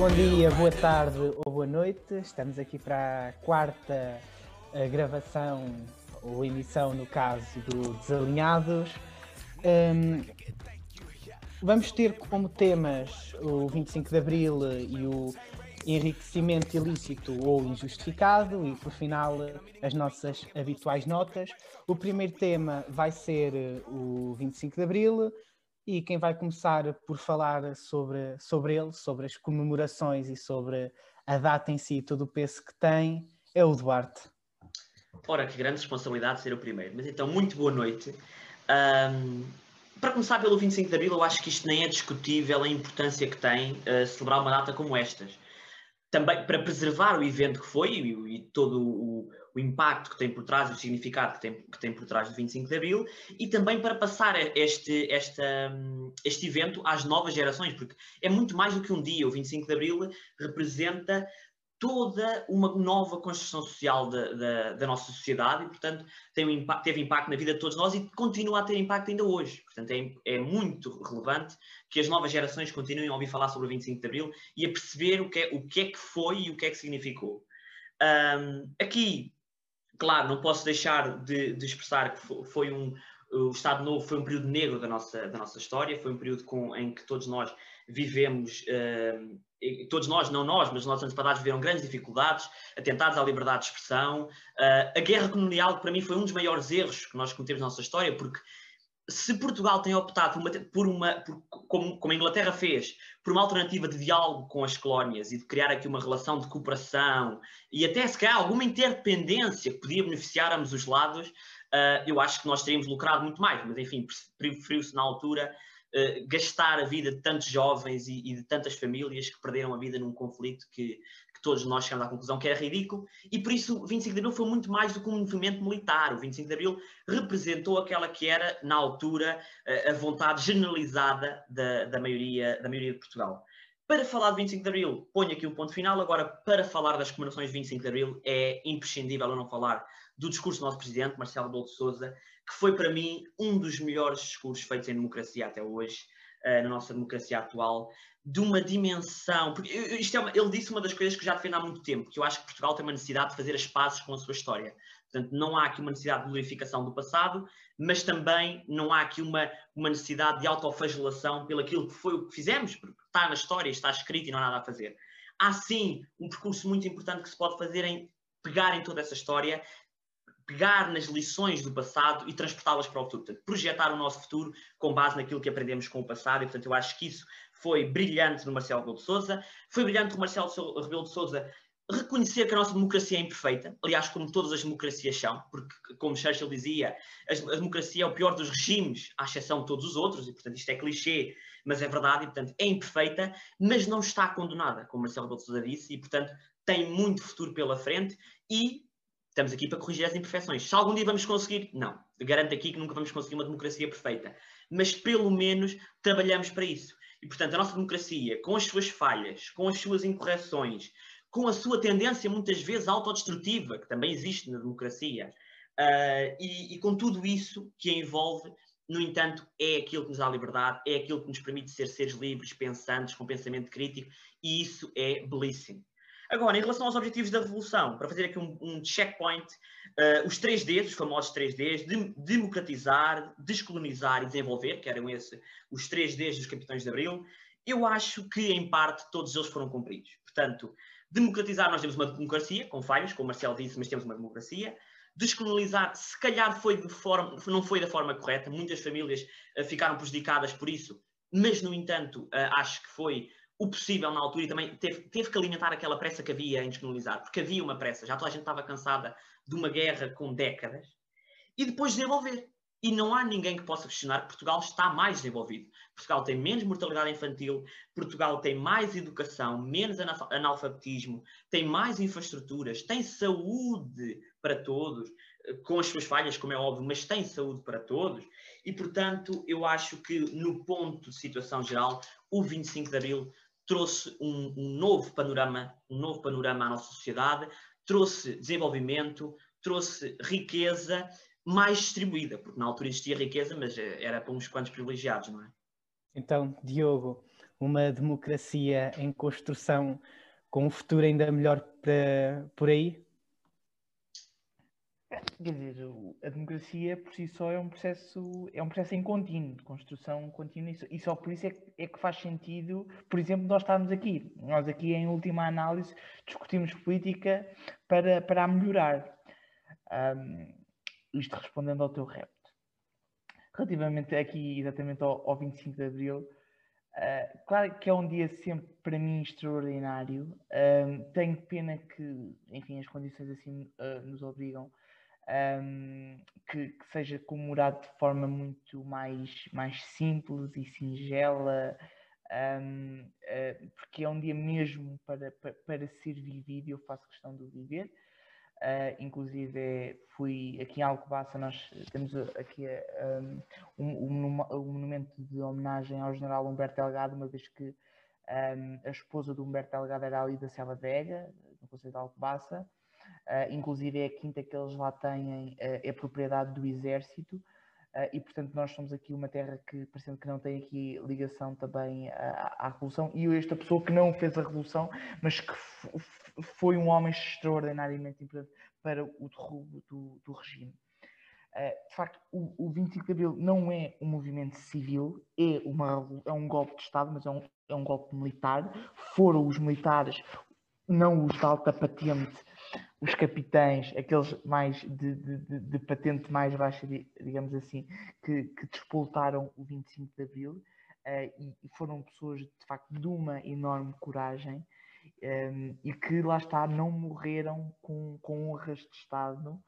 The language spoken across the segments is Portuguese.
Bom dia, boa tarde ou boa noite. Estamos aqui para a quarta a gravação ou emissão, no caso do Desalinhados. Um, vamos ter como temas o 25 de Abril e o enriquecimento ilícito ou injustificado e, por final, as nossas habituais notas. O primeiro tema vai ser o 25 de Abril e quem vai começar por falar sobre, sobre ele, sobre as comemorações e sobre a data em si e todo o peso que tem, é o Duarte. Ora, que grande responsabilidade ser o primeiro. Mas então, muito boa noite. Um, para começar pelo 25 de Abril, eu acho que isto nem é discutível a importância que tem uh, celebrar uma data como estas. Também para preservar o evento que foi e, e todo o, o, impacto que tem por trás, o significado que tem, que tem por trás do 25 de Abril, e também para passar este, esta, este evento às novas gerações, porque é muito mais do que um dia. O 25 de Abril representa toda uma nova construção social da, da, da nossa sociedade e, portanto, um impacto, teve impacto na vida de todos nós e continua a ter impacto ainda hoje. Portanto, é, é, muito relevante que as novas gerações continuem a ouvir falar sobre o 25 de Abril e a perceber o que é, o que, é que foi e o que é que significou. Um, aqui, claro, não posso deixar de, de expressar que foi, um, o Estado Novo foi um período negro da nossa, da nossa história, foi um período com, em que todos nós vivemos uh, todos nós, não nós, mas os nossos antepassados viveram grandes dificuldades, atentados à liberdade de expressão. Uh, a guerra colonial, que para mim foi um dos maiores erros que nós cometemos na nossa história, porque se Portugal tem optado por uma, por uma por, como, como, a Inglaterra fez, por uma alternativa de diálogo com as colónias e de criar aqui uma relação de cooperação e até se calhar alguma interdependência que podia beneficiar ambos os lados, uh, eu acho que nós teríamos lucrado muito mais, mas enfim, preferiu-se na altura uh, gastar a vida de tantos jovens e, e, de tantas famílias que perderam a vida num conflito que, que, todos nós chegamos à conclusão que era ridículo, e por isso o 25 de Abril foi muito mais do que um movimento militar. O 25 de Abril representou aquela que era, na altura, uh, a vontade generalizada da, da, maioria, da maioria de Portugal. Para falar de 25 de Abril, ponho aqui um ponto final. Agora, para falar das comemorações de 25 de Abril, é imprescindível eu não falar do discurso do nosso presidente, Marcelo Rebelo de Sousa, que foi para mim um dos melhores discursos feitos em democracia até hoje, uh, na nossa democracia atual, de uma dimensão. Porque isto é uma, ele disse uma das coisas que já defendo há muito tempo, que eu acho que Portugal tem uma necessidade de fazer as pazes com a sua história. Portanto, não há aqui uma necessidade de glorificação do passado, mas também não há aqui uma, uma necessidade de autoflagelação pelo aquilo que foi o que fizemos, porque está na história, está escrito e não há nada a fazer. Há sim um percurso muito importante que se pode fazer em pegar em toda essa história pegar nas lições do passado e transportá-las para o futuro. Portanto, projetar o nosso futuro com base naquilo que aprendemos com o passado. E, portanto, eu acho que isso foi brilhante no Marcelo Rebelo de Sousa. Foi brilhante no Marcelo Rebelo de Sousa reconhecer que a nossa democracia é imperfeita, aliás, como todas as democracias são, porque, como Churchill dizia, a, democracia é o pior dos regimes, à exceção de todos os outros, e, portanto, isto é clichê, mas é verdade, e, portanto, é imperfeita, mas não está condenada, como Marcelo Rebelo de Sousa disse, e, portanto, tem muito futuro pela frente e Estamos aqui para corrigir as imperfeições. Se algum dia vamos conseguir, não. Garanto aqui que nunca vamos conseguir uma democracia perfeita. Mas pelo menos trabalhamos para isso. E portanto, a nossa democracia, com as suas falhas, com as suas incorreções, com a sua tendência muitas vezes autodestrutiva, que também existe na democracia, uh, e, e, com tudo isso que a envolve, no entanto, é aquilo que nos dá liberdade, é aquilo que nos permite ser seres livres, pensantes, com pensamento crítico, e isso é belíssimo. Agora, em relação aos objetivos da revolução, para fazer aqui um, um checkpoint, uh, os 3Ds, os famosos 3Ds, de, democratizar, descolonizar e desenvolver, que eram esse, os 3Ds dos capitães de Abril, eu acho que, em parte, todos eles foram cumpridos. Portanto, democratizar, nós temos uma democracia, com falhas, como o Marcelo disse, mas temos uma democracia. Descolonizar, se calhar foi de forma, não foi da forma correta, muitas famílias uh, ficaram prejudicadas por isso, mas, no entanto, uh, acho que foi o possível na altura e também teve, teve que alimentar aquela pressa que havia em descolonizar, porque havia uma pressa, já toda a gente estava cansada de uma guerra com décadas, e depois desenvolver. E não há ninguém que possa questionar que Portugal está mais desenvolvido. Portugal tem menos mortalidade infantil, Portugal tem mais educação, menos analfabetismo, tem mais infraestruturas, tem saúde para todos, com as suas falhas, como é óbvio, mas tem saúde para todos. E, portanto, eu acho que no ponto de situação geral, o 25 de Abril trouxe um, um, novo panorama, um novo panorama à nossa sociedade, trouxe desenvolvimento, trouxe riqueza mais distribuída, porque na altura existia riqueza, mas eh, era para uns quantos privilegiados, não é? Então, Diogo, uma democracia em construção com um futuro ainda melhor para, por aí? Quer dizer, a democracia por si só é um processo, é um processo em contínuo, de construção contínua, e só por isso é que, é que faz sentido, por exemplo, nós estarmos aqui. Nós aqui, em última análise, discutimos política para, para melhorar. Um, isto respondendo ao teu repto. Relativamente aqui, exatamente ao, ao 25 de Abril, uh, claro que é um dia sempre, para mim, extraordinário. Tenho pena que, enfim, as condições assim uh, nos obrigam um, que, que, seja comemorado de forma muito mais, mais simples e singela, um, uh, porque é um dia mesmo para, para, para, ser vivido eu faço questão de viver. Uh, inclusive fui aqui em Alcobaça, nós temos aqui um, um, um, monumento de homenagem ao general Humberto Delgado, uma vez que a esposa do Humberto Delgado era ali da Selva Velha, no Conselho de Alcobaça, Uh, inclusive é a quinta que eles lá têm, uh, é propriedade do exército, uh, e portanto nós somos aqui uma terra que parecendo que não tem aqui ligação também à, à Revolução, e esta pessoa que não fez a Revolução, mas que foi um homem extraordinariamente importante para o derrubo do, do regime. de facto, o, o 25 de Abril não é um movimento civil, é, uma, é um golpe de Estado, mas é um, é um golpe militar. Foram os militares, não os de alta patente, os capitães, aqueles mais de, de, de, patente mais baixa, digamos assim, que, que o 25 de Abril uh, e, e, foram pessoas de facto de uma enorme coragem um, ehm, e que lá está, não morreram com, com honras de Estado, um,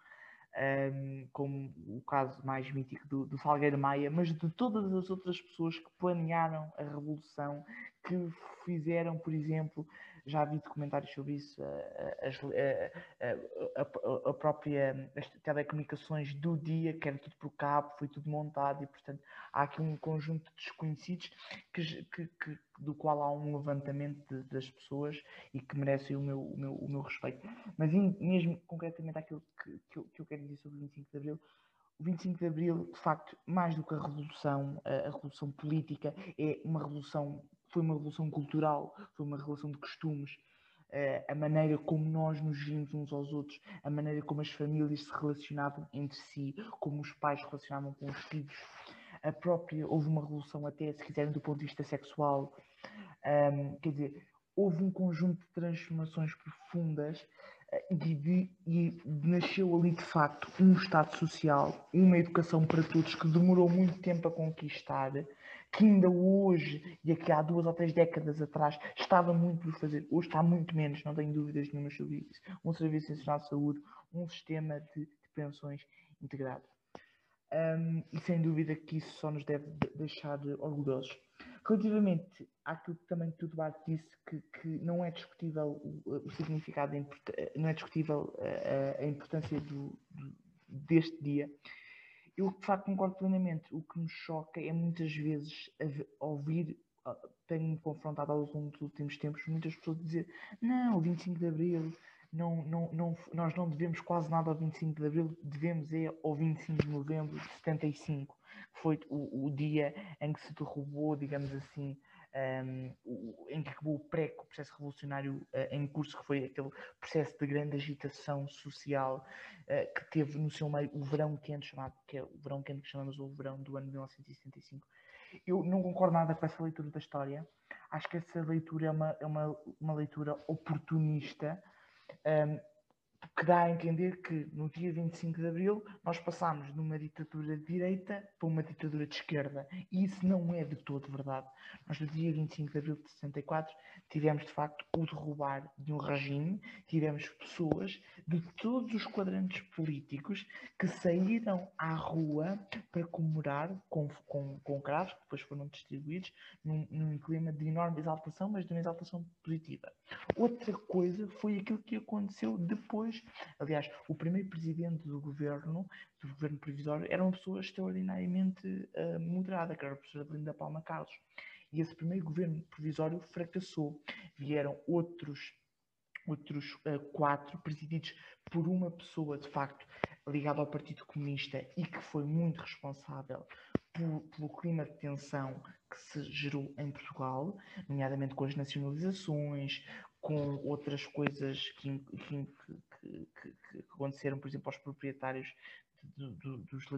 ehm, como o caso mais mítico do, do Salgueiro Maia, mas de todas as outras pessoas que planearam a revolução, que fizeram, por exemplo, já vi documentários sobre isso, a, a, a, a própria as telecomunicações do dia, que era tudo por cabo, foi tudo montado e, portanto, há aqui um conjunto de desconhecidos que, que, que do qual há um levantamento de, das pessoas e que merecem o meu, o meu, o meu respeito. Mas mesmo concretamente aquilo que, que, eu, que eu quero dizer sobre o 25 de Abril, o 25 de Abril, de facto, mais do que a revolução, a revolução política, é uma revolução foi uma revolução cultural, foi uma revolução de costumes, uh, a maneira como nós nos vimos uns aos outros, a maneira como as famílias se relacionavam entre si, como os pais se relacionavam com os filhos. A própria, houve uma revolução até, se quiserem, do ponto de vista sexual. Um, quer dizer, houve um conjunto de transformações profundas eh, e, e, nasceu ali de facto um Estado social, uma educação para todos que demorou muito tempo a conquistar, que ainda hoje, e aqui há duas ou três décadas atrás, estava muito por fazer, hoje está muito menos, não tenho dúvidas nenhuma sobre isso. Um Serviço Nacional de Saúde, um sistema de, de pensões integrado. Um, e sem dúvida que isso só nos deve deixar orgulhosos. Relativamente àquilo que também tudo Duarte disse, que, que não é discutível o, o significado, não é discutível a, a importância do, deste dia, eu de facto concordo plenamente. O que me choca é muitas vezes ouvir, tenho-me confrontado ao longo dos últimos tempos, muitas pessoas dizer não, o 25 de Abril, não, não, não, nós não devemos quase nada ao 25 de Abril, devemos é ao 25 de Novembro de 75, que foi o, o dia em que se derrubou, digamos assim, um, em que acabou o pré o processo revolucionário uh, em curso, que foi aquele processo de grande agitação social uh, que teve no seu meio o verão quente, chamado, que é o verão quente que chamamos o verão do ano de 1975. Eu não concordo nada com essa leitura da história. Acho que essa leitura é uma, é uma, uma leitura oportunista. Um, que dá a entender que no dia 25 de Abril nós passámos de uma ditadura de direita para uma ditadura de esquerda. E isso não é de todo verdade. Nós no dia 25 de Abril de 64 tivemos de facto o derrubar de um regime, tivemos pessoas de todos os quadrantes políticos que saíram à rua para comemorar com, com, com cravos, que depois foram distribuídos, num, num clima de enorme exaltação, mas de uma exaltação positiva. Outra coisa foi aquilo que aconteceu depois Aliás, o primeiro presidente do governo, do governo provisório, era uma pessoa extraordinariamente uh, moderada, que era a professora Linda Palma Carlos. E esse primeiro governo provisório fracassou. Vieram outros outros uh, quatro presididos por uma pessoa de facto ligada ao Partido Comunista e que foi muito responsável pelo clima de tensão que se gerou em Portugal, nomeadamente com as nacionalizações, com outras coisas que, que, que, que, aconteceram, por exemplo, aos proprietários do, do, dos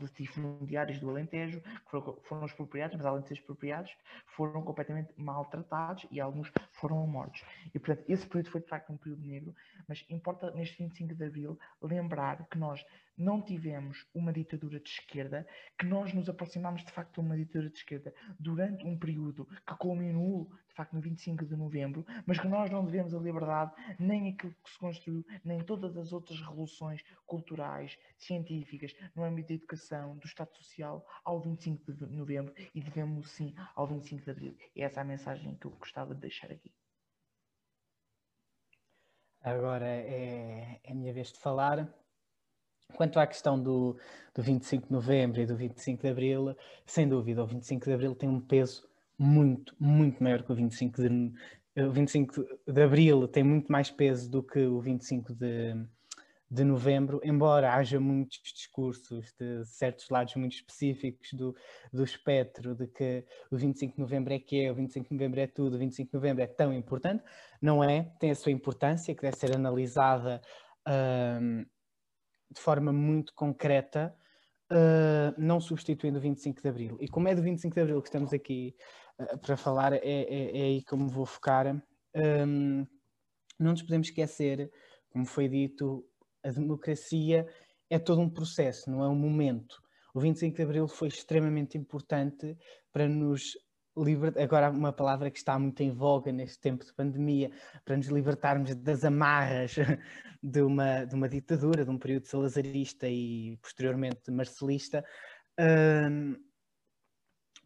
latifundiários do Alentejo, que foram, foram expropriados, mas além de ser expropriados, foram completamente maltratados e alguns foram mortos. E, portanto, esse período foi de facto um período negro, mas importa neste 25 de Abril lembrar que nós não tivemos uma ditadura de esquerda, que nós nos aproximámos de facto de uma ditadura de esquerda durante um período que culminou de facto no 25 de novembro, mas que nós não devemos a liberdade, nem aquilo que se construiu, nem todas as outras revoluções culturais, científicas, no âmbito da educação, do Estado Social, ao 25 de novembro e devemos sim ao 25 de abril. E essa é a mensagem que eu gostava de deixar aqui. Agora é, é a minha vez de falar. Quanto à questão do, do 25 de novembro e do 25 de abril, sem dúvida, o 25 de abril tem um peso muito, muito maior que o 25 de, o 25 de abril tem muito mais peso do que o 25 de, de novembro, embora haja muitos discursos de certos lados muito específicos do, do espectro de que o 25 de novembro é que é, o 25 de novembro é tudo, o 25 de novembro é tão importante, não é, tem a sua importância que deve ser analisada hum, de forma muito concreta, uh, não substituindo o 25 de Abril. E como é do 25 de Abril que estamos aqui uh, para falar, é, é, é, aí que eu me vou focar. Um, não nos podemos esquecer, como foi dito, a democracia é todo um processo, não é um momento. O 25 de Abril foi extremamente importante para nos libertar. Agora, uma palavra que está muito em voga neste tempo de pandemia, para nos libertarmos das amarras de uma, de uma ditadura, de um período salazarista e posteriormente marcelista. Um,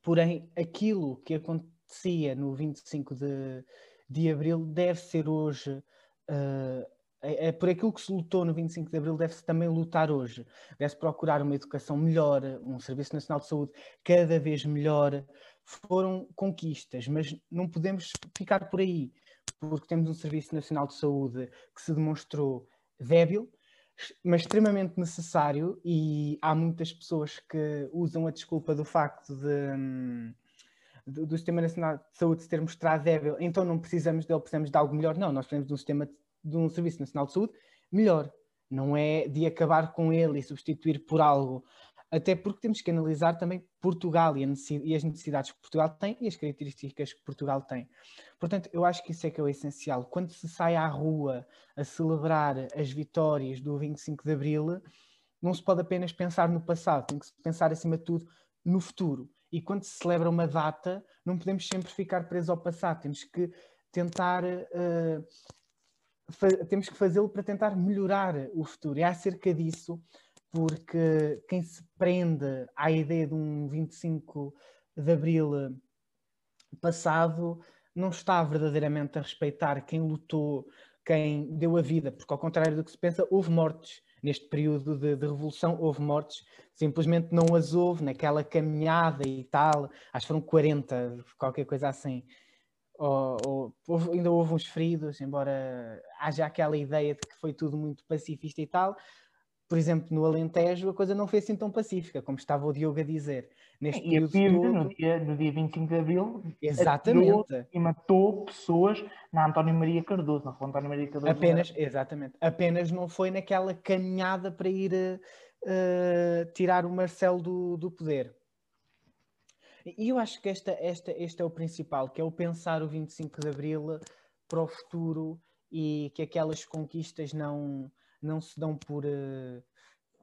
porém, aquilo que acontecia no 25 de, de abril deve ser hoje. Uh, é, é, por aquilo que se lutou no 25 de Abril, deve-se também lutar hoje. Deve-se procurar uma educação melhor, um Serviço Nacional de Saúde cada vez melhor. Foram conquistas, mas não podemos ficar por aí porque temos um Serviço Nacional de Saúde que se demonstrou débil, mas extremamente necessário, e há muitas pessoas que usam a desculpa do facto de, do, do Sistema Nacional de Saúde se ter mostrado débil, então não precisamos dele, precisamos de algo melhor. Não, nós precisamos de um sistema de um Serviço Nacional de Saúde melhor. Não é de acabar com ele e substituir por algo até porque temos que analisar também Portugal e, as necessidades que Portugal tem e as características que Portugal tem. Portanto, eu acho que isso é que é o essencial. Quando se sai à rua a celebrar as vitórias do 25 de Abril, não se pode apenas pensar no passado, tem que se pensar, acima de tudo, no futuro. E quando se celebra uma data, não podemos sempre ficar presos ao passado, temos que tentar. Uh, temos que fazê-lo para tentar melhorar o futuro. E é acerca disso porque quem se prende à ideia de um 25 de abril passado não está verdadeiramente a respeitar quem lutou, quem deu a vida, porque ao contrário do que se pensa, houve mortes neste período de, de, revolução, houve mortes, simplesmente não as houve naquela caminhada e tal, acho que foram 40, qualquer coisa assim. Ou, ou, ainda houve uns feridos, embora haja aquela ideia de que foi tudo muito pacifista e tal, por exemplo, no Alentejo, a coisa não foi assim tão pacífica, como estava o Diogo a dizer. Neste e a PIB, todo... no, dia, no dia 25 de Abril, exatamente. e matou pessoas na António Maria Cardoso, na Rua António Maria Cardoso. Apenas, exatamente. Apenas não foi naquela caminhada para ir uh, tirar o Marcelo do, do poder. E eu acho que esta, esta, este é o principal, que é o pensar o 25 de Abril para o futuro e que aquelas conquistas não não se dão por uh,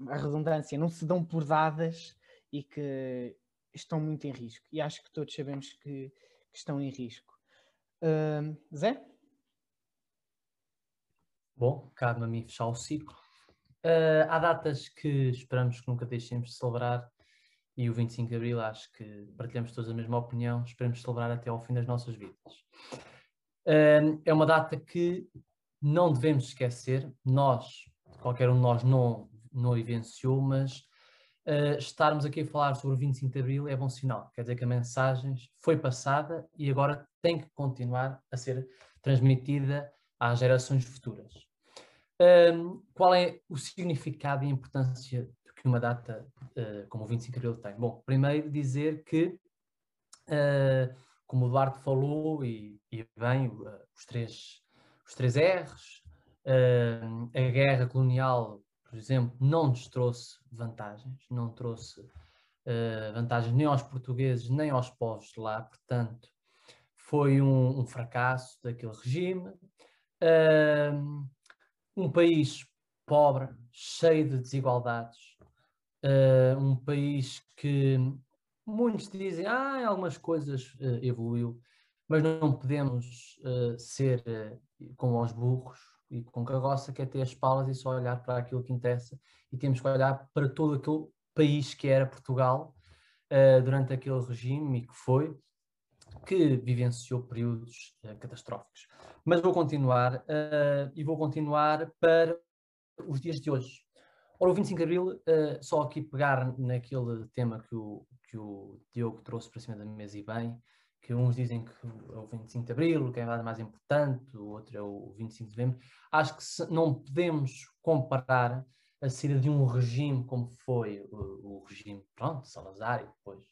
a redundância, não se dão por dadas e que estão muito em risco. E acho que todos sabemos que, que estão em risco. Uh, Zé? Bom, cabe-me a mim fechar o ciclo. Uh, há datas que esperamos que nunca deixemos de celebrar e o 25 de Abril acho que partilhamos todos a mesma opinião, esperamos celebrar até ao fim das nossas vidas. É uma data que não devemos esquecer, nós, qualquer um de nós não, não vivenciou, mas uh, estarmos aqui a falar sobre o 25 de Abril é bom sinal. Quer dizer que a mensagem foi passada e agora tem que continuar a ser transmitida às gerações futuras. Um, qual é o significado e a importância que uma data uh, como o 25 de Abril tem? Bom, primeiro dizer que, uh, como o Duarte falou, e, e bem, uh, os, três, os três R's, a guerra colonial, por exemplo, não nos trouxe vantagens, não trouxe vantagens nem aos portugueses, nem aos povos de lá, portanto, foi um, um fracasso daquele regime. um país pobre, cheio de desigualdades, uh, um país que muitos dizem, ah, algumas coisas uh, evoluiu, mas não podemos uh, ser como os burros e com carroça, que é ter as palas e só olhar para aquilo que interessa, e temos que olhar para todo aquele país que era Portugal durante aquele regime e que foi, que vivenciou períodos catastróficos. Mas vou continuar e vou continuar para os dias de hoje. Ora, o 25 de Abril, uh, só aqui pegar naquele tema que o, que o Diogo trouxe para cima da mesa e bem, que uns dizem que é o 25 de Abril, que é mais importante, o outro é o 25 de Novembro. Acho que se, não podemos comparar a saída de um regime como foi o, o regime, pronto, Salazar, e depois,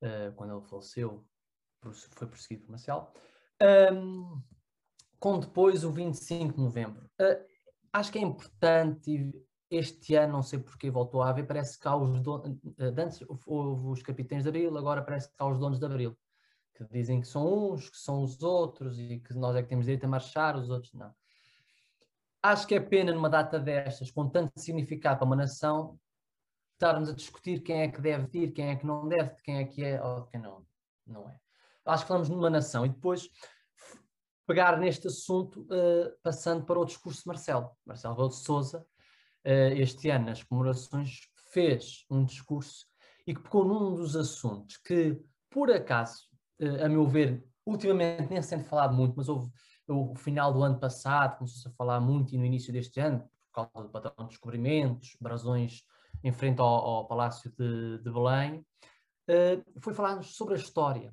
uh, quando ele faleceu, foi perseguido por Marcial, um, com depois o 25 de Novembro. Uh, acho que é importante este ano, não sei porque voltou a haver, parece que há os donos, eh, antes houve os capitães de Abril, agora parece que há os donos de Abril, que dizem que são uns, que são os outros e que nós é que temos direito a marchar, os outros não. Acho que é pena numa data destas, com tanto significado para uma nação, estarmos a discutir quem é que deve ir, quem é que não deve, quem é que é ou quem não, não é. Acho que falamos numa nação e depois pegar neste assunto, uh, passando para o discurso de Marcelo. Marcelo Rebelo de Sousa, este ano, nas comemorações, fez um discurso e que pegou num dos assuntos que, por acaso, uh, a meu ver, ultimamente nem sendo falado muito, mas houve o final do ano passado, começou-se a falar muito e no início deste ano, por causa do patrão de descobrimentos, brasões em frente ao, ao Palácio de, de Belém, uh, foi falar sobre a história,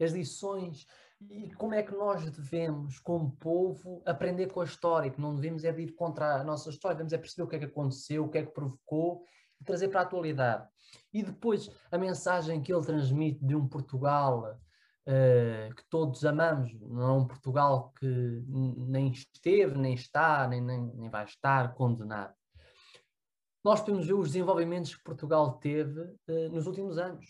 as lições e como é que nós devemos, como povo, aprender com a história, que não devemos é ir contra a nossa história, devemos é perceber o que é que aconteceu, o que é que provocou e trazer para a atualidade. E depois a mensagem que ele transmite de um Portugal uh, que todos amamos, não é um Portugal que nem esteve, nem está, nem, nem, nem vai estar condenado. Nós podemos ver os desenvolvimentos que Portugal teve uh, nos últimos anos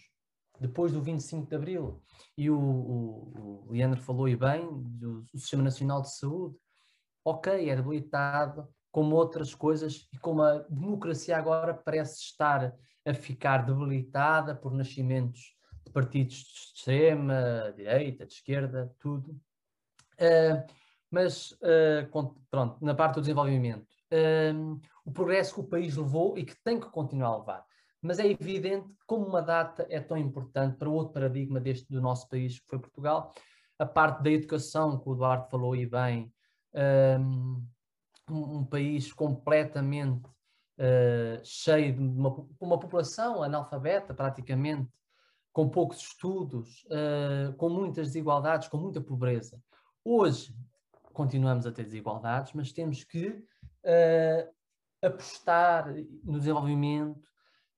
depois do 25 de Abril. E o, o, o Leandro falou e bem do, do Sistema Nacional de Saúde. Ok, é debilitado, como outras coisas, e como a democracia agora parece estar a ficar debilitada por nascimentos de partidos de extrema, direita, de esquerda, tudo. Uh, mas, uh, pronto, na parte do desenvolvimento, uh, o progresso que o país levou e que tem que continuar a levar mas é evidente como uma data é tão importante para outro paradigma deste do nosso país, que foi Portugal, a parte da educação, que o Eduardo falou aí bem, um, um país completamente uh, cheio de uma, uma população analfabeta praticamente, com poucos estudos, uh, com muitas desigualdades, com muita pobreza. Hoje continuamos a ter desigualdades, mas temos que uh, apostar no desenvolvimento,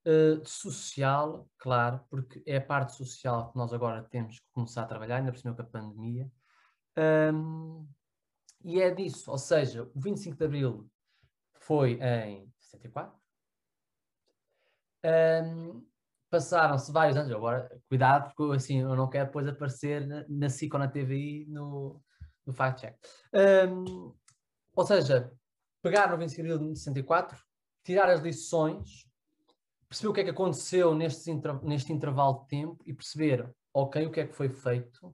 Uh, social, claro, porque é a parte social que nós agora temos que começar a trabalhar, ainda por cima com a pandemia. Um, e é disso, ou seja, o 25 de Abril foi em 64. Um, Passaram-se vários anos, agora, cuidado, porque assim, eu não quero depois aparecer na, na SIC ou na TVI no, no fact check. Um, ou seja, pegar no 25 de Abril de 64, tirar as lições perceber o que é que aconteceu neste, neste intervalo de tempo e perceber, ok, o que é que foi feito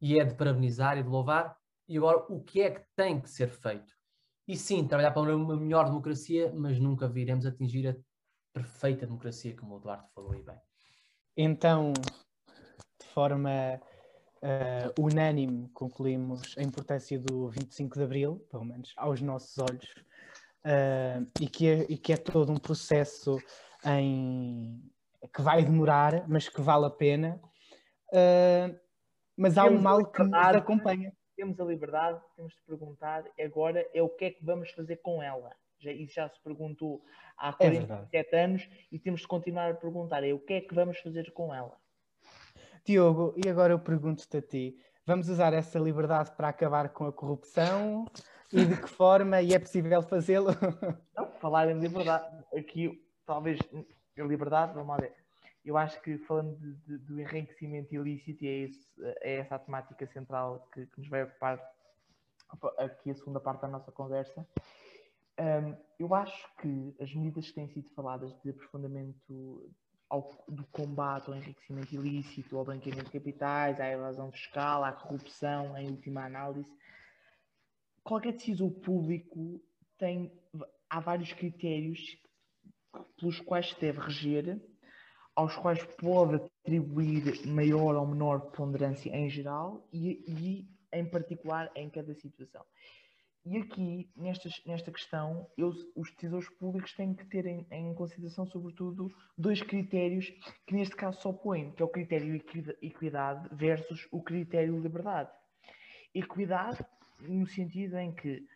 e é de parabenizar e de louvar, e agora o que é que tem que ser feito. E sim, trabalhar para uma melhor democracia, mas nunca viremos atingir a perfeita democracia, como o Eduardo falou aí bem. Então, de forma uh, unânime, concluímos a importância do 25 de Abril, pelo menos aos nossos olhos, uh, e, que é, e que é todo um processo em que vai demorar, mas que vale a pena. Uh, mas há um mal que nos acompanha. Temos a liberdade, temos de perguntar agora é o que é que vamos fazer com ela. Já, isso já se perguntou há 47 é anos e temos de continuar a perguntar: é o que é que vamos fazer com ela? Diogo, e agora eu pergunto-te a ti: vamos usar essa liberdade para acabar com a corrupção? E de que forma? E é possível fazê-lo? Não, falar em liberdade, aqui talvez a liberdade, vamos lá ver. Eu acho que falando de, de, do enriquecimento ilícito, e é, esse, é essa a temática central que, que, nos vai ocupar aqui a segunda parte da nossa conversa. Um, eu acho que as medidas que têm sido faladas de aprofundamento ao, do combate ao enriquecimento ilícito, ao branqueamento de capitais, à evasão fiscal, à corrupção, em última análise, qualquer decisor público tem há vários critérios pelos quais se deve reger, aos quais pode atribuir maior ou menor ponderância em geral e, e em particular em cada situação. E aqui, nesta, nesta questão, eu, os tesouros públicos têm que ter em, em, consideração, sobretudo, dois critérios que neste caso se opõem, que é o critério equidade versus o critério liberdade. Equidade no sentido em que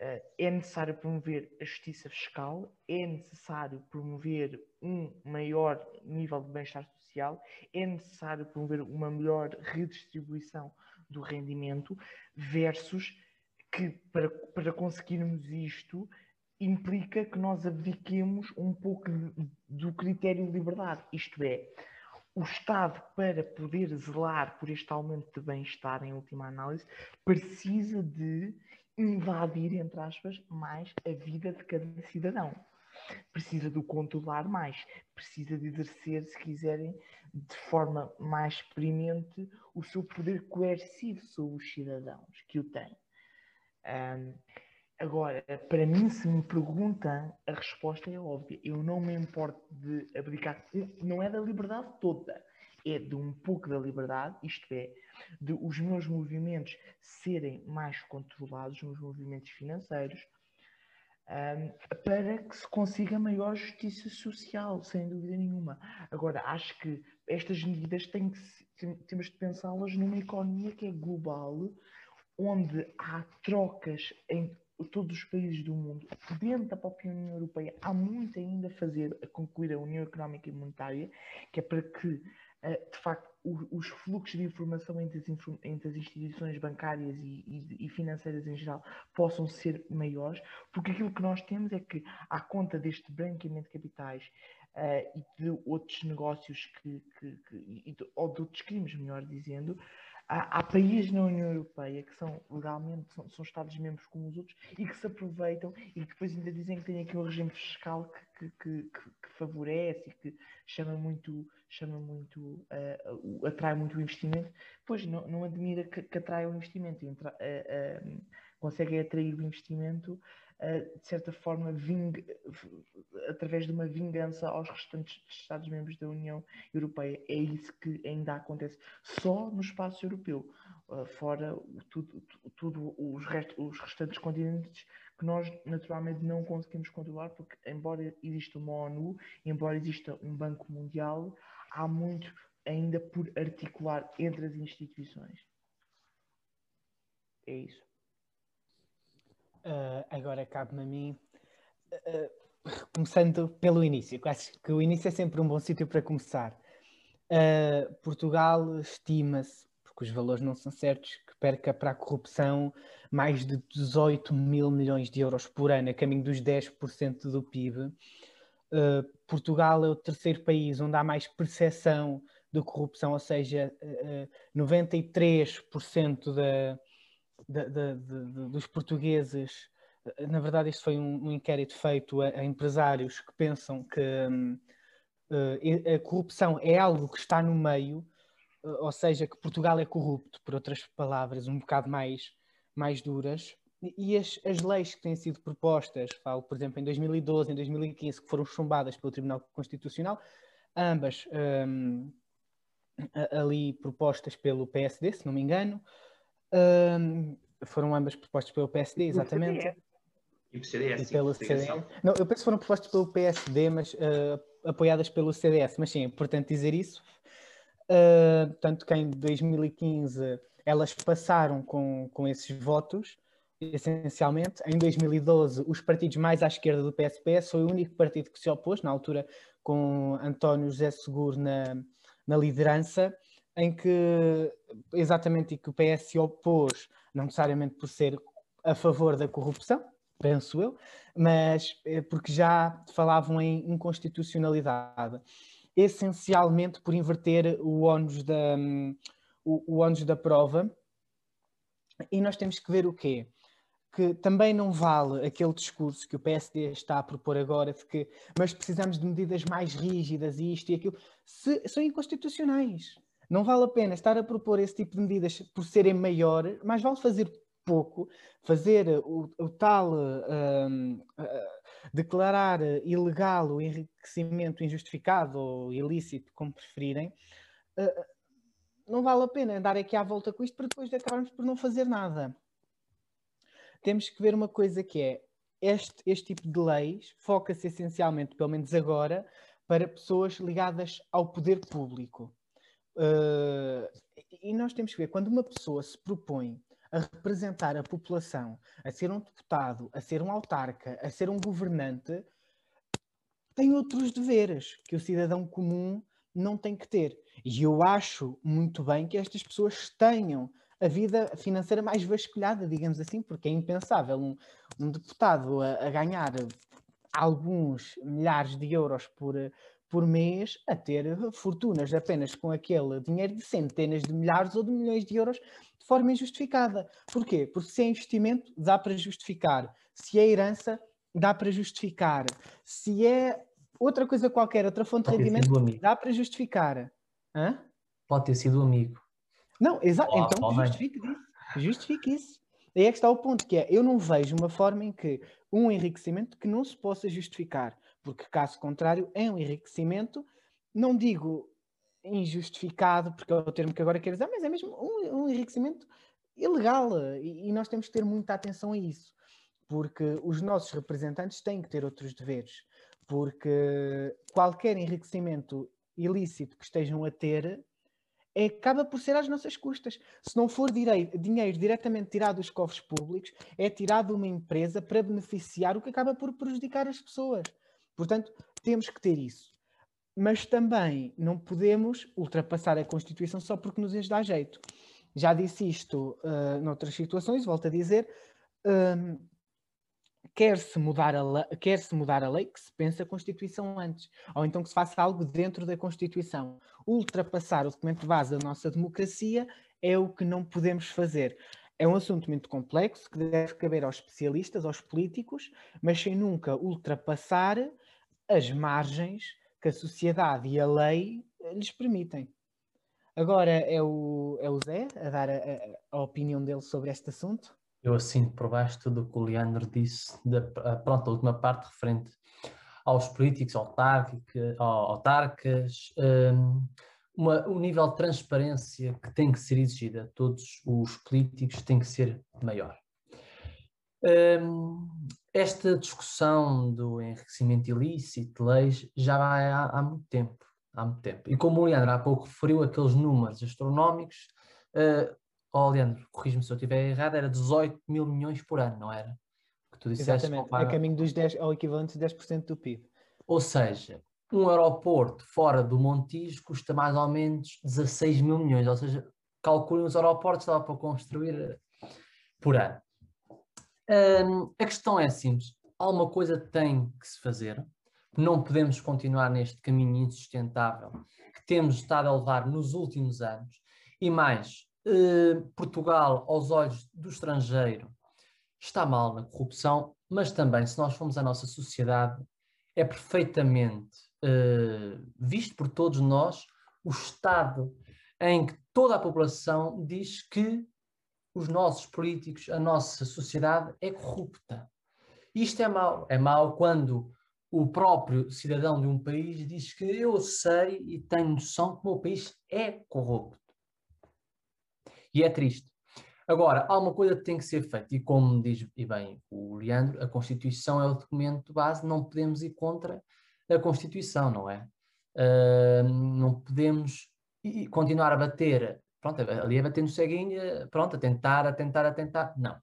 é necessário promover a justiça fiscal, é necessário promover um maior nível de bem-estar social, é necessário promover uma melhor redistribuição do rendimento, versus que para, para conseguirmos isto implica que nós abdiquemos um pouco do critério de liberdade, isto é, o Estado, para poder zelar por este aumento de bem-estar, em última análise, precisa de invadir, entre aspas, mais a vida de cada cidadão. Precisa de o controlar mais, precisa de exercer, se quiserem, de forma mais experimente, o seu poder coercivo sobre os cidadãos que o têm. Um, Agora, para mim, se me perguntam, a resposta é óbvia. Eu não me importo de abdicar, não é da liberdade toda, é de um pouco da liberdade, isto é, de os meus movimentos serem mais controlados, os movimentos financeiros, um, para que se consiga maior justiça social, sem dúvida nenhuma. Agora, acho que estas medidas têm que, temos de pensá-las numa economia que é global, onde há trocas em todos os países do mundo, dentro da própria União Europeia, há muito ainda a fazer a concluir a União Económica e Monetária, que é para que, de facto, os fluxos de informação entre as, entre as instituições bancárias e, e, e, financeiras em geral possam ser maiores, porque aquilo que nós temos é que, à conta deste branqueamento de capitais uh, e de outros negócios que, que, que, ou de outros crimes, melhor dizendo, há, países na União Europeia que são legalmente, são, são Estados-membros como os outros e que se aproveitam e que depois ainda dizem que tem aqui um regime fiscal que, que, que, que favorece e que chama muito, chama muito uh, atrai muito o investimento. Pois não, não admira que, que atrai o investimento, entra, uh, uh, conseguem atrair o investimento de certa forma, ving... através de uma vingança aos restantes Estados-membros da União Europeia. É isso que ainda acontece só no espaço europeu, fora tudo, tudo os, rest... os restantes continentes que nós naturalmente não conseguimos controlar, porque embora exista uma ONU, embora exista um Banco Mundial, há muito ainda por articular entre as instituições. É isso. Uh, agora cabe-me a mim, uh, começando pelo início, acho que o início é sempre um bom sítio para começar. Uh, Portugal estima-se, porque os valores não são certos, que perca para a corrupção mais de 18 mil milhões de euros por ano, a caminho dos 10% do PIB. Portugal é o terceiro país onde há mais percepção de corrupção, ou seja, 93% da de, de, de, dos portugueses, eh, na verdade, isto foi um, um inquérito feito a, a, empresários que pensam que um, uh, a corrupção é algo que está no meio, uh, ou seja, que Portugal é corrupto, por outras palavras, um bocado mais, mais duras. E as, as leis que têm sido propostas, falo, por exemplo, em 2012, em 2015, que foram chumbadas pelo Tribunal Constitucional, ambas um, ali propostas pelo PSD, se não me engano, um, foram ambas propostas pelo PSD, exatamente. E, CDS, e pelo CDS. Não, eu penso que foram propostas pelo PSD, mas uh, apoiadas pelo CDS. Mas sim, é importante dizer isso. Uh, tanto que em 2015 elas passaram com, com esses votos, essencialmente. Em 2012, os partidos mais à esquerda do PSPS foi o único partido que se opôs, na altura com António José Seguro na, na liderança, em que exatamente que o PS se opôs, não necessariamente por ser a favor da corrupção, penso eu, mas eh, porque já falavam em inconstitucionalidade, essencialmente por inverter o ónus da, o, o ónus da prova. E nós temos que ver o quê? que também não vale aquele discurso que o PSD está a propor agora de que mas precisamos de medidas mais rígidas e isto e aquilo, se, são inconstitucionais. Não vale a pena estar a propor esse tipo de medidas por serem maior, mais vale fazer pouco, fazer o, o tal uh, uh, declarar ilegal o enriquecimento injustificado ou ilícito, como preferirem, uh, não vale a pena andar aqui à volta com isto para depois acabarmos por não fazer nada. Temos que ver uma coisa que é este, este tipo de leis foca-se essencialmente, pelo menos agora, para pessoas ligadas ao poder público. Uh, e nós temos que ver, quando uma pessoa se propõe a representar a população, a ser um deputado, a ser um autarca, a ser um governante, tem outros deveres que o cidadão comum não tem que ter. E eu acho muito bem que estas pessoas tenham a vida financeira mais vasculhada, digamos assim, porque é impensável um, um deputado a, a ganhar alguns milhares de euros por, por mês a ter fortunas apenas com aquele dinheiro de centenas de milhares ou de milhões de euros de forma injustificada. Porquê? Porque se é investimento, dá para justificar. Se é herança, dá para justificar. Se é outra coisa qualquer, outra fonte de rendimento, dá para justificar. Hã? Pode ter sido amigo. Não, exato. Então justifique isso. Justifique isso. Aí é que está o ponto, que é, eu não vejo uma forma em que um enriquecimento que não se possa justificar porque caso contrário é um enriquecimento, não digo injustificado, porque é o termo que agora quero usar, mas é mesmo um, um enriquecimento ilegal e, e, nós temos que ter muita atenção a isso, porque os nossos representantes têm que ter outros deveres, porque qualquer enriquecimento ilícito que estejam a ter é, acaba por ser às nossas custas. Se não for direi, dinheiro diretamente tirado dos cofres públicos, é tirado de uma empresa para beneficiar o que acaba por prejudicar as pessoas. Portanto, temos que ter isso. Mas também não podemos ultrapassar a Constituição só porque nos dá jeito. Já disse isto uh, noutras situações, volto a dizer. Um, quer-se mudar, a quer mudar a lei, que se pense a Constituição antes, ou então que se faça algo dentro da Constituição. Ultrapassar o documento base da nossa democracia é o que não podemos fazer. É um assunto muito complexo que deve caber aos especialistas, aos políticos, mas sem nunca ultrapassar as margens que a sociedade e a lei eh, lhes permitem. Agora é o, é o Zé a dar a, a, opinião dele sobre este assunto. Eu assino por baixo tudo o que o Leandro disse, da, pronto, a última parte referente aos políticos, autarcas, um, um nível de transparência que tem que ser exigida a todos os políticos tem que ser maior. Um, esta discussão do enriquecimento ilícito, leis, já vai há, há, muito tempo. Há muito tempo. E como o Leandro há pouco referiu aqueles números astronómicos, uh, oh, Leandro, corrijo-me se eu estiver errado, era 18 mil milhões por ano, não era? Que tu disseste, Exatamente, a caminho dos 10, ao equivalente de 10% do PIB. Ou seja, um aeroporto fora do Montijo custa mais ou menos 16 mil milhões, ou seja, calculem os aeroportos que dava para construir por ano a questão é simples: alguma coisa tem que se fazer, não podemos continuar neste caminho insustentável que temos estado a levar nos últimos anos, e mais, uh, Portugal, aos olhos do estrangeiro, está mal na corrupção, mas também, se nós formos à nossa sociedade, é perfeitamente uh, visto por todos nós o estado em que toda a população diz que os nossos políticos, a nossa sociedade é corrupta. Isto é mau. É mau quando o próprio cidadão de um país diz que eu sei e tenho noção que o meu país é corrupto. E é triste. Agora, há uma coisa que tem que ser feita, e como diz e bem o Leandro, a Constituição é o documento base, não podemos ir contra a Constituição, não é? Uh, não podemos continuar a bater pronto, ali a bater no ceguinho, pronto, a tentar, a tentar, a tentar. Não.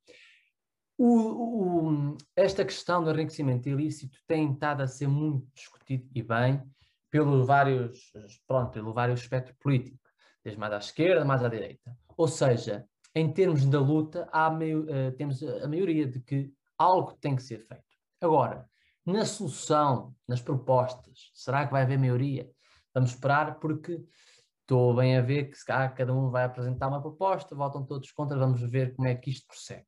O, o, esta questão do enriquecimento ilícito tem estado a ser muito discutido e bem pelos vários, pronto, pelo vários espectro político, desde mais à esquerda, mais à direita. Ou seja, em termos da luta, há uh, temos a maioria de que algo tem que ser feito. Agora, na solução, nas propostas, será que vai haver maioria? Vamos esperar porque estou bem a ver que se cada um vai apresentar uma proposta, votam todos contra, vamos ver como é que isto prossegue.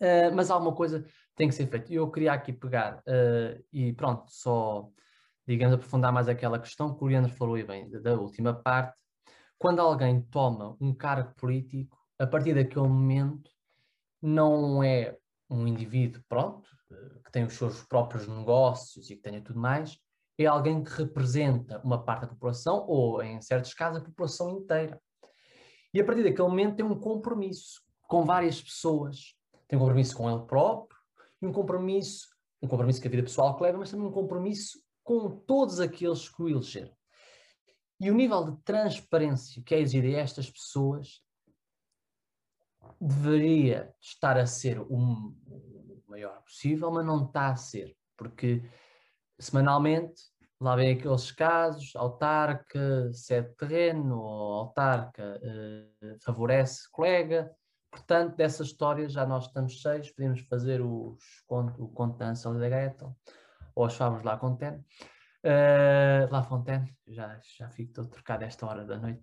Uh, mas alguma coisa tem que ser feita. Eu queria aqui pegar uh, e pronto, só, digamos, aprofundar mais aquela questão que o Leandro falou e bem, da última parte. Quando alguém toma um cargo político, a partir daquele momento, não é um indivíduo, pronto, que tem os seus próprios negócios e que tenha tudo mais, é alguém que representa uma parte da população ou, em certos casos, a população inteira. E a partir daquele momento tem um compromisso com várias pessoas tem um compromisso com ele próprio e um compromisso, um compromisso com a vida pessoal que leva, mas também um compromisso com todos aqueles que o elegeram. E o nível de transparência que é exigido a estas pessoas deveria estar a ser o maior possível, mas não está a ser, porque semanalmente lá vem aqueles casos, autarca cede terreno, ou autarca eh, favorece colega, Portanto, dessa história já nós estamos cheios, podemos fazer os, o conto da Ansel da Gretel, ou as favas lá Fontaine. Uh, La Fontaine, já, já fico todo trocado esta hora da noite.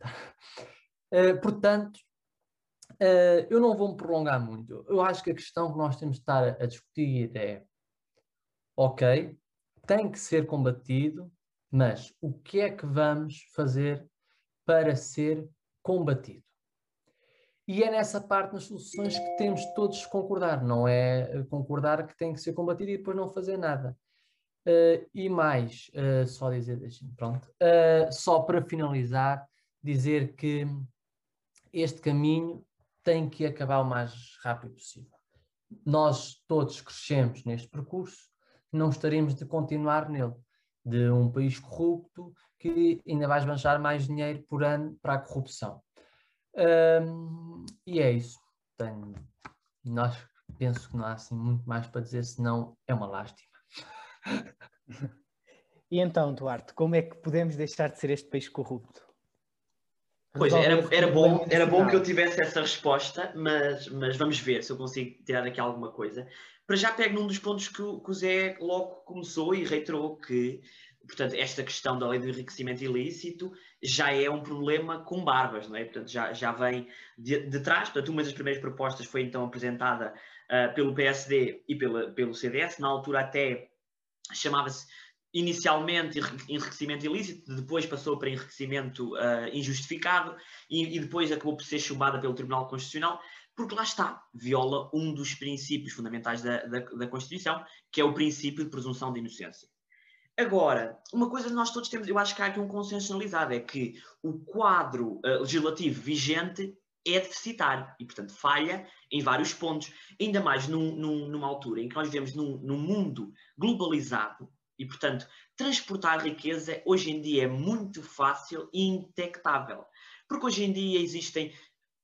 Uh, portanto, uh, eu não vou me prolongar muito. Eu acho que a questão que nós temos de estar a, a discutir é: ok, tem que ser combatido, mas o que é que vamos fazer para ser combatido? E é nessa parte, nas soluções, que temos todos de concordar, não é concordar que tem que ser combatido e depois não fazer nada. Uh, e mais, uh, só dizer, pronto, uh, só para finalizar, dizer que este caminho tem que acabar o mais rápido possível. Nós todos crescemos neste percurso, não estaremos de continuar nele. De um país corrupto que ainda vai esbanjar mais dinheiro por ano para a corrupção. Um, e é isso. Tenho, nós penso que não há assim muito mais para dizer, senão é uma lástima. E então, Duarte, como é que podemos deixar de ser este país corrupto? Pois, era, era bom, era bom que eu tivesse essa resposta, mas, mas vamos ver se eu consigo tirar aqui alguma coisa. Para já pego num dos pontos que o, que o Zé logo começou e reiterou que portanto, esta questão da lei do enriquecimento ilícito já é um problema com barbas, não é? Portanto, já, já vem de, de trás. Portanto, uma das primeiras propostas foi então apresentada uh, pelo PSD e pela, pelo CDS. Na altura até chamava-se inicialmente enriquecimento ilícito, depois passou para enriquecimento uh, injustificado e, e, depois acabou por ser chumbada pelo Tribunal Constitucional, porque lá está, viola um dos princípios fundamentais da, da, da Constituição, que é o princípio de presunção de inocência. Agora, uma coisa que nós todos temos, eu acho que há aqui um consenso generalizado, é que o quadro uh, legislativo vigente é deficitário e, portanto, falha em vários pontos, ainda mais num, num, numa altura em que nós vivemos num, num, mundo globalizado e, portanto, transportar riqueza hoje em dia é muito fácil e indetectável. Porque hoje em dia existem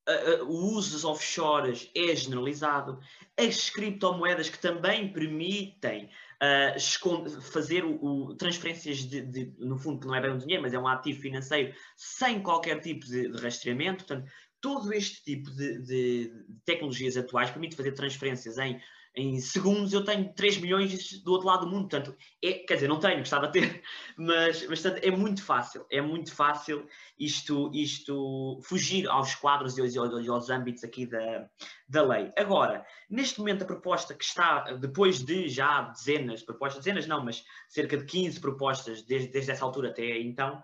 Uh, uh, o uso dos offshores é generalizado, as criptomoedas que também permitem uh, fazer o, o transferências de, de, no fundo, que não é bem um dinheiro, mas é um ativo financeiro, sem qualquer tipo de, de rastreamento. Portanto, todo este tipo de, de, tecnologias atuais permite fazer transferências em em segundos eu tenho 3 milhões do outro lado do mundo. Portanto, é, quer dizer, não tenho, gostava de ter, mas, mas portanto, é muito fácil, é muito fácil isto, isto fugir aos quadros e aos, aos âmbitos aqui da, da lei. Agora, neste momento a proposta que está, depois de já dezenas, propostas, dezenas não, mas cerca de 15 propostas desde, desde essa altura até então,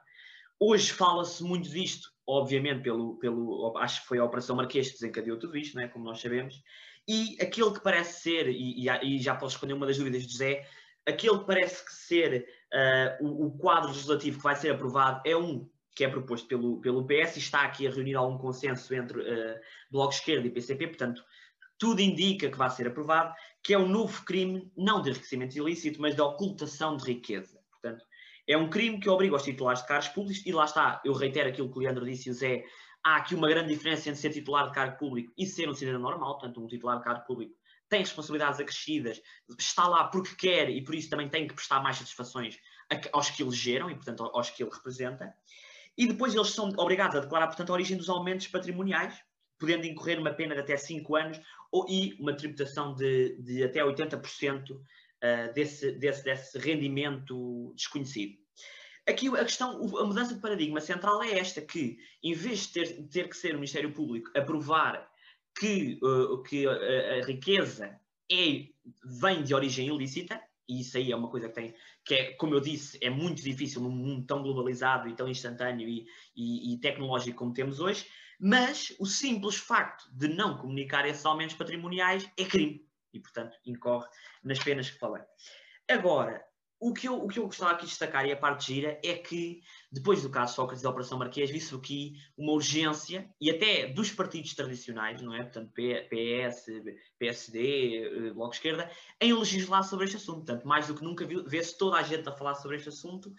hoje fala-se muito disto, obviamente pelo, pelo, acho que foi a Operação Marquês que desencadeou tudo isto, não é? como nós sabemos, e aquele que parece ser, e, e, já posso responder uma das dúvidas de José, aquele que parece que ser uh, o, o, quadro legislativo que vai ser aprovado é um que é proposto pelo, pelo PS e está aqui a reunir algum consenso entre uh, Bloco Esquerdo e PCP, portanto, tudo indica que vai ser aprovado, que é um novo crime, não de enriquecimento ilícito, mas de ocultação de riqueza. Portanto, é um crime que obriga os titulares de cargos públicos, e lá está, eu reitero aquilo que o Leandro disse e o Zé há aqui uma grande diferença entre ser titular de cargo público e ser um cidadão normal. Portanto, um titular de cargo público tem responsabilidades acrescidas, está lá porque quer e por isso também tem que prestar mais satisfações aos que elegeram e, portanto, aos que ele representa. E depois eles são obrigados a declarar, portanto, a origem dos aumentos patrimoniais, podendo incorrer uma pena de até 5 anos ou, e uma tributação de, de até 80% uh, eh, desse, desse, desse rendimento desconhecido. Aqui a questão, a mudança de paradigma central é esta, que em vez de ter, ter que ser o Ministério Público a provar que, uh, que a, a, riqueza é, vem de origem ilícita, e isso aí é uma coisa que tem, que é, como eu disse, é muito difícil num mundo tão globalizado e tão instantâneo e, e, e tecnológico como temos hoje, mas o simples facto de não comunicar esses aumentos patrimoniais é crime e, portanto, incorre nas penas que falei. Agora, o que, eu, o que eu gostava aqui de destacar e a parte gira é que, depois do caso Sócrates da Operação Marquês, viu-se aqui uma urgência, e até dos partidos tradicionais, não é? Portanto, PS, PSD, eh, Bloco de Esquerda, em legislar sobre este assunto. Portanto, mais do que nunca vê-se toda a gente a falar sobre este assunto.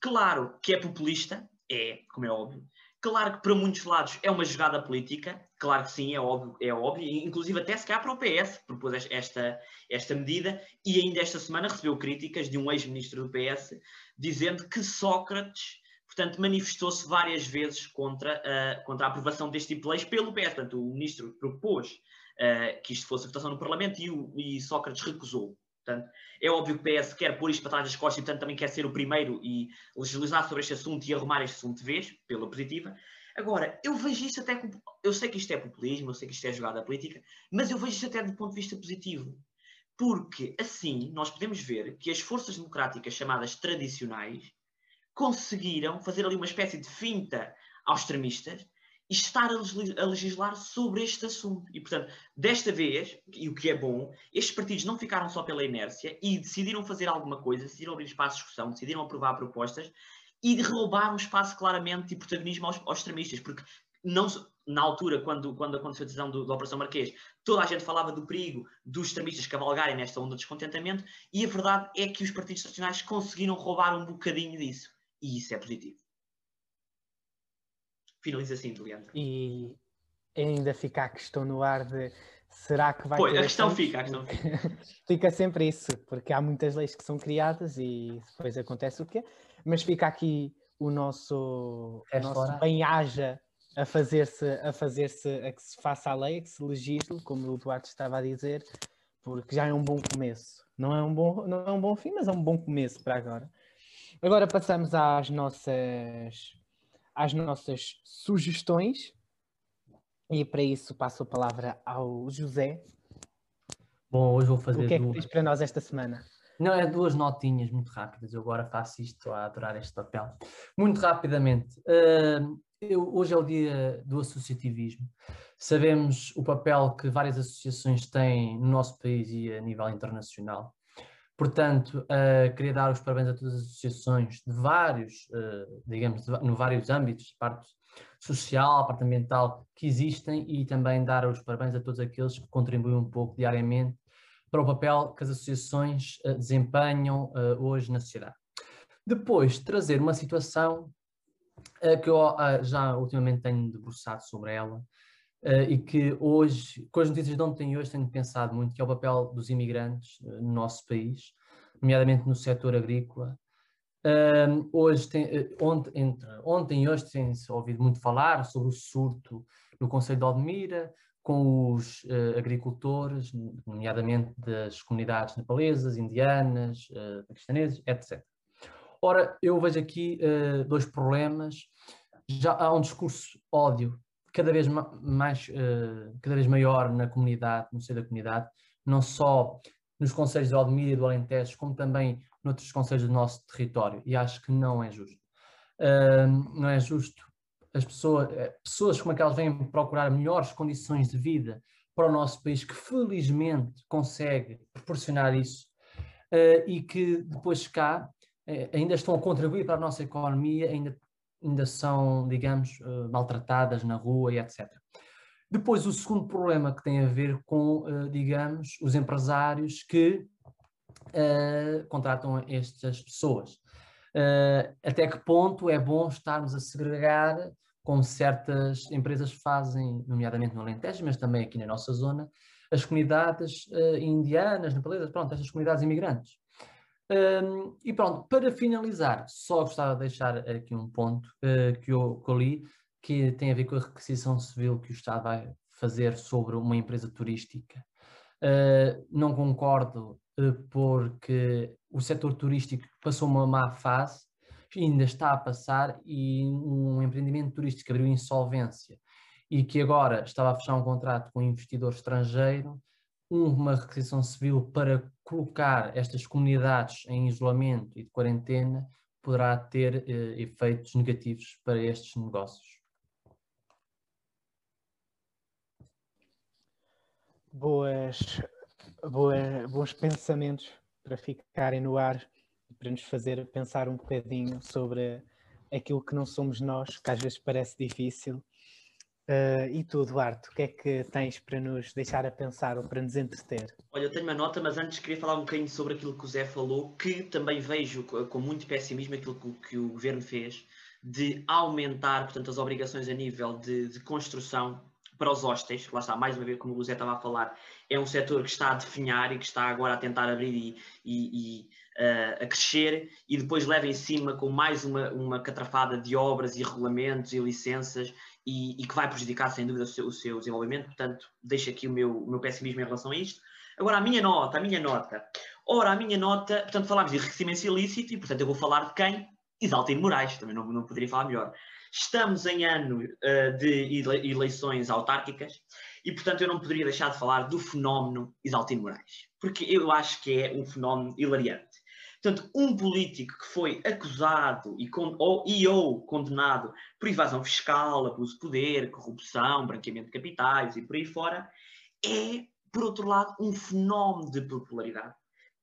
Claro que é populista, é, como é óbvio, Claro que para muitos lados é uma jogada política, claro que sim, é óbvio, é óbvio. inclusive até se calhar para o PS, propôs esta, esta medida, e ainda esta semana recebeu críticas de um ex-ministro do PS, dizendo que Sócrates, portanto, manifestou-se várias vezes contra, uh, contra a aprovação deste tipo de leis pelo PS. Portanto, o ministro propôs uh, que isto fosse votação no Parlamento e, o, e Sócrates recusou. Portanto, é óbvio que o PS quer pôr isto para trás das costas e, portanto, também quer ser o primeiro e legislar sobre este assunto e arrumar este assunto de vez, pela positiva. Agora, eu vejo isto até. Eu sei que isto é populismo, eu sei que isto é jogada política, mas eu vejo isto até do ponto de vista positivo. Porque, assim, nós podemos ver que as forças democráticas chamadas tradicionais conseguiram fazer ali uma espécie de finta aos extremistas e estar a legislar sobre este assunto. E, portanto, desta vez, e o que é bom, estes partidos não ficaram só pela inércia e decidiram fazer alguma coisa, decidiram abrir espaço de discussão, decidiram aprovar propostas e roubar um espaço claramente de protagonismo aos, aos extremistas, porque não, na altura, quando, quando aconteceu a decisão do, da Operação Marquês, toda a gente falava do perigo dos extremistas cavalgarem nesta onda de descontentamento, e a verdade é que os partidos tradicionais conseguiram roubar um bocadinho disso. E isso é positivo finaliza assim, Leandro. E ainda fica a questão no ar de será que vai pois, a questão fica, a questão fica. fica sempre isso, porque há muitas leis que são criadas e depois acontece o quê? Mas fica aqui o nosso, o nosso bem-aja a fazer-se, a fazer-se, a que se faça a lei, a que se legisle, como o Duarte estava a dizer, porque já é um bom começo. Não é um bom, não é um bom fim, mas é um bom começo para agora. Agora passamos às nossas às nossas sugestões. E para isso passo a palavra ao José. Bom, hoje vou fazer. O que é que duas... tens para nós esta semana? Não, é duas notinhas muito rápidas. Eu agora faço isto a adorar este papel. Muito rapidamente. Uh, eu, hoje é o dia do associativismo. Sabemos o papel que várias associações têm no nosso país e a nível internacional. Portanto, uh, queria dar os parabéns a todas as associações de vários, uh, digamos, de, no vários âmbitos, parte social, parte ambiental, que existem e também dar os parabéns a todos aqueles que contribuem um pouco diariamente para o papel que as associações uh, desempenham hoje na sociedade. Depois, trazer uma situação que eu já ultimamente tenho debruçado sobre ela, Uh, e que hoje, com as notícias de ontem e hoje, tenho pensado muito, que é o papel dos imigrantes uh, no nosso país, nomeadamente no setor agrícola. Uh, hoje tem, eh, ontem, entre, ontem e hoje tem-se ouvido muito falar sobre o surto no Conselho de Aldemira, com os agricultores, nomeadamente das comunidades nepalesas, indianas, paquistanesas, etc. Ora, eu vejo aqui dois problemas. Já há um discurso ódio cada vez mais, uh, cada vez maior na comunidade, no seio da comunidade, não só nos conselhos de Aldemira e do Alentejo, como também noutros conselhos do nosso território, e acho que não é justo. Uh, não é justo as pessoas, eh, pessoas como aquelas vêm procurar melhores condições de vida para o nosso país, que felizmente consegue proporcionar isso, uh, e que depois cá ainda estão a contribuir para a nossa economia, ainda ainda são, digamos, uh, maltratadas na rua e etc. Depois, o segundo problema que tem a ver com, uh, digamos, os empresários que uh, contratam estas pessoas. até que ponto é bom estarmos a segregar, como certas empresas fazem, nomeadamente no Alentejo, mas também aqui na nossa zona, as comunidades uh, indianas, nepalesas, pronto, estas comunidades imigrantes. Um, e pronto, para finalizar, só gostava de deixar aqui um ponto uh, que, eu, li, que tem a ver com a requisição civil que o Estado vai fazer sobre uma empresa turística. Uh, não concordo uh, porque o setor turístico passou uma má fase, ainda está a passar, e um empreendimento turístico que abriu insolvência e que agora estava a fechar um contrato com um investidor estrangeiro, uma requisição civil para colocar estas comunidades em isolamento e de quarentena poderá ter uh, efeitos negativos para estes negócios. boas, boas, bons pensamentos para ficarem no ar e para nos fazer pensar um bocadinho sobre aquilo que não somos nós, que às vezes parece difícil. Uh, e tu, Duarte, o que é que tens para nos deixar a pensar ou para nos entreter? Olha, eu tenho uma nota, mas antes queria falar um bocadinho sobre aquilo que o Zé falou, que também vejo com muito pessimismo aquilo que, o governo fez de aumentar, portanto, as obrigações a nível de, de construção para os hostéis, lá está, mais uma vez, como o José estava a falar, é um setor que está a definhar e que está agora a tentar abrir e, e, e uh, a crescer e depois leva em cima com mais uma, uma catrafada de obras e regulamentos e licenças e, e que vai prejudicar sem dúvida o seu, o seu, desenvolvimento, portanto deixo aqui o meu, o meu pessimismo em relação a isto. Agora a minha nota, a minha nota. Ora, a minha nota, portanto falámos de enriquecimento ilícito e portanto eu vou falar de quem? Isaltino Moraes, também não, não poderia falar melhor. Estamos em ano uh, de eleições autárquicas e, portanto, eu não poderia deixar de falar do fenómeno Isaltino Moraes, porque eu acho que é um fenómeno hilariante. Portanto, um político que foi acusado e, con ou, e ou condenado por evasão fiscal, abuso de poder, corrupção, branqueamento de capitais e por aí fora, é, por outro lado, um fenómeno de popularidade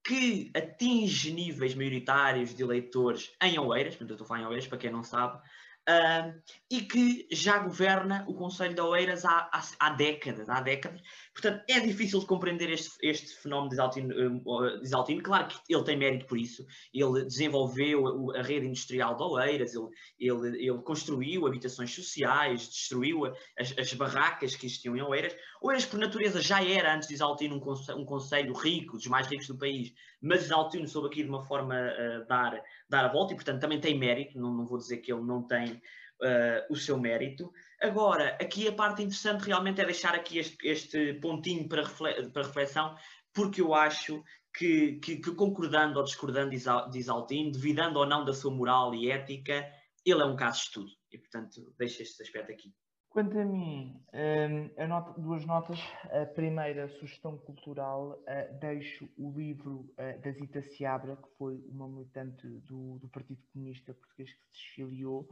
que atinge níveis maioritários de eleitores em Oeiras, portanto eu estou a falar em Oeiras, para quem não sabe, Uh, e que já governa o Conselho de Oeiras há, há, há, décadas, há décadas. Portanto, é difícil de compreender este, este fenómeno de Isaltino, Isaltino. Claro que ele tem mérito por isso. Ele desenvolveu a, rede industrial de Oeiras, ele, ele, ele, construiu habitações sociais, destruiu as, as, barracas que existiam em Oeiras. Oeiras, por natureza, já era, antes de Isaltino, um, conselho, um conselho rico, dos mais ricos do país, mas Isaltino soube aqui de uma forma uh, dar dar a volta e, portanto, também tem mérito, não, não vou dizer que ele não tem uh, o seu mérito. Agora, aqui a parte interessante realmente é deixar aqui este, este pontinho para, para reflexão, porque eu acho que, que, que concordando ou discordando de Isaltino, duvidando ou não da sua moral e ética, ele é um caso de estudo. E, portanto, deixo este aspecto aqui. Quanto a mim, um, nota, duas notas. A primeira, sugestão cultural, uh, deixo o livro uh, da Zita Seabra, que foi uma militante do, do, Partido Comunista Português que se desfiliou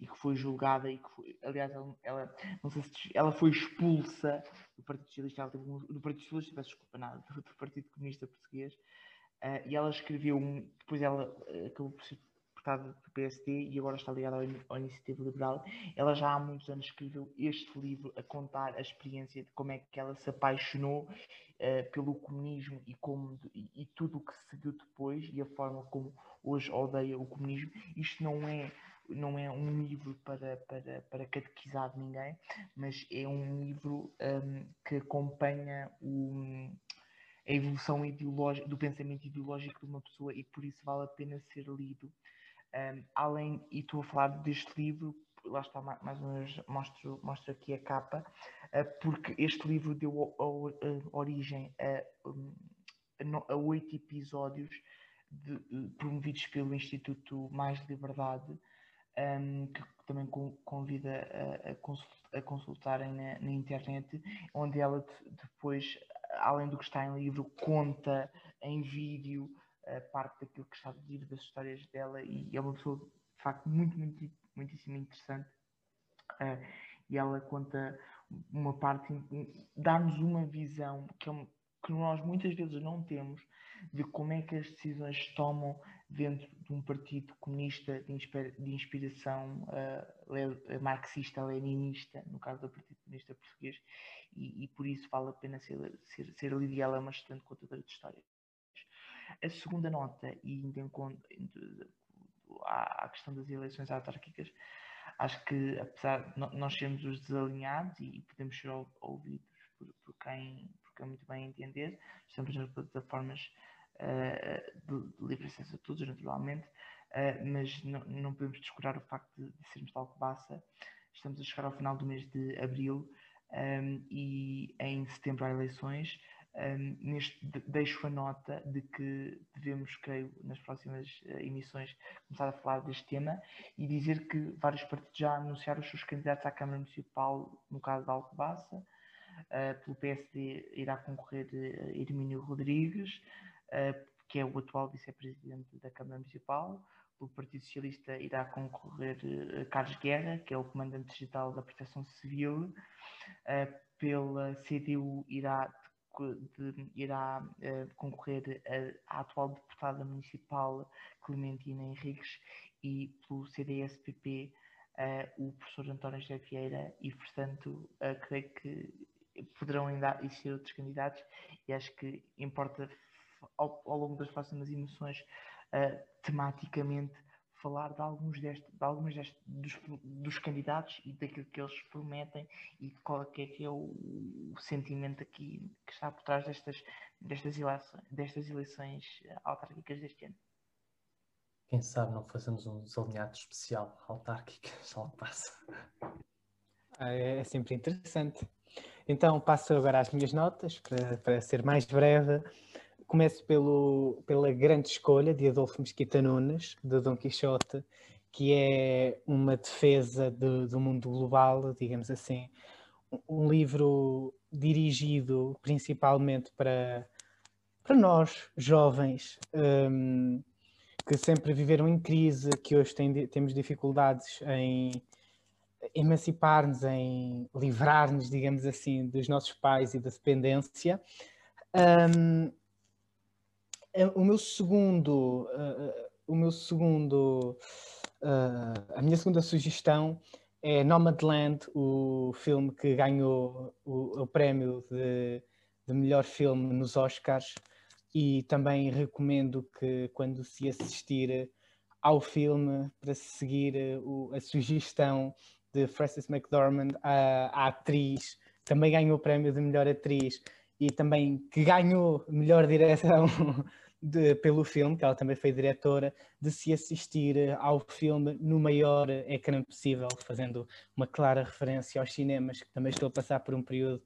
e que foi julgada e que foi, aliás, ela, não sei se ela foi expulsa do Partido Socialista, do Partido Socialista, peço desculpa, nada, do, do Partido Comunista Português. Uh, e ela escreveu, um, depois ela acabou por ser deputada do PSD e agora está ligada ao, Iniciativa Liberal. Ela já há muitos anos escreveu este livro a contar a experiência de como é que ela se apaixonou uh, pelo comunismo e, como, e, e tudo o que se seguiu depois e a forma como hoje odeia o comunismo. Isto não é não é um livro para, para, para catequizar ninguém, mas é um livro um, que acompanha o, a evolução ideológica, do pensamento ideológico de uma pessoa e por isso vale a pena ser lido. Um, além, e estou a falar deste livro, lá está mais uma vez, mostro, mostro aqui a capa, uh, porque este livro deu a, a, a origem a, a, oito episódios de, promovidos pelo Instituto Mais Liberdade, um, que também convida a, a consultarem na, na, internet, onde ela depois, além do que está em livro, conta em vídeo parte daquilo que está a dizer das histórias dela e é uma pessoa de facto muito, muito muitíssimo interessante uh, e ela conta uma parte, dá-nos uma visão que, é que nós muitas vezes não temos de como é que as decisões se tomam dentro de um partido comunista de, de inspiração uh, marxista-leninista, no caso do Partido Comunista Português, e, e, por isso vale a pena ser, ser, ser lida ela é uma excelente contadora de histórias. A segunda nota, e indo em conta à questão das eleições autárquicas, acho que apesar de nós sermos os desalinhados e podemos ser ouvidos por, por, quem, por quem muito bem entender. Estamos nas plataformas uh, de, de livre acesso a todos, naturalmente, uh, mas não, não podemos descurar o facto de, de sermos de Alcobaça. Estamos a chegar ao final do mês de abril um, e em setembro há eleições. Neste, deixo a nota de que devemos, creio, nas próximas uh, emissões, começar a falar deste tema e dizer que vários partidos já anunciaram os seus candidatos à Câmara Municipal, no caso da Alcobaça. Uh, pelo PSD irá concorrer uh, Hermínio Rodrigues, que é o atual vice-presidente da Câmara Municipal. Pelo Partido Socialista irá concorrer Carlos Guerra, que é o comandante digital da Proteção Civil. pela CDU irá de, irá uh, concorrer a, atual deputada municipal Clementina Henriques e pelo CDS-PP uh, eh, o professor António José Vieira. E, portanto, uh, creio que poderão ainda existir outros candidatos e acho que importa ao, ao longo das próximas emoções tematicamente falar de alguns deste, de algumas deste, dos, dos, candidatos e daquilo que eles prometem e qual é que é, que é o, o, sentimento aqui que está por trás destas, destas, eleições, destas eleições autárquicas deste ano. Quem sabe não fazemos um desalinhado especial autárquicas, algo passa. Ah, é, é sempre interessante. Então passo agora às minhas notas para, para ser mais breve começo pelo, pela grande escolha de Adolfo Mesquita Nunes, de Dom Quixote, que é uma defesa de, do mundo global, digamos assim. Um livro dirigido principalmente para, para nós, jovens, um, que sempre viveram em crise, que hoje tem, temos dificuldades em emancipar-nos, em livrar-nos, digamos assim, dos nossos pais e da dependência. Um, o meu segundo, uh, o meu segundo, uh, a minha segunda sugestão é Nomadland, o filme que ganhou o, o prémio de, de, melhor filme nos Oscars. E também recomendo que quando se assistir ao filme para seguir o, a sugestão de Frances McDormand, a, a atriz, também ganhou o prémio de melhor atriz e também que ganhou melhor direção de, pelo filme, que ela também foi diretora, de se assistir eh, ao filme no maior ecrã possível, fazendo uma clara referência aos cinemas, que também estou a passar por um período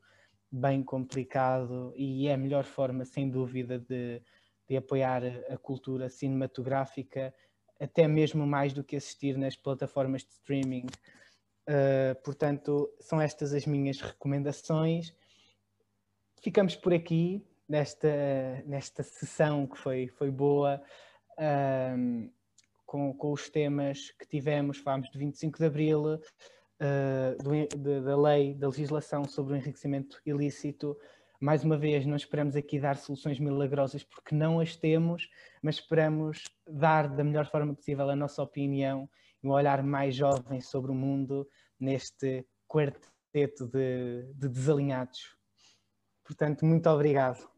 bem complicado e é a melhor forma, sem dúvida, de, de apoiar a cultura cinematográfica, até mesmo mais do que assistir nas plataformas de streaming. Uh, portanto, são estas as minhas recomendações. Ficamos por aqui nesta, nesta sessão que foi, foi boa, um, com, com os temas que tivemos, falámos de 25 de Abril, uh, do, de, da lei, da legislação sobre o enriquecimento ilícito. Mais uma vez, não esperamos aqui dar soluções milagrosas porque não as temos, mas esperamos dar da melhor forma possível a nossa opinião e um olhar mais jovem sobre o mundo neste quarteto de, de desalinhados. Portanto, muito obrigado.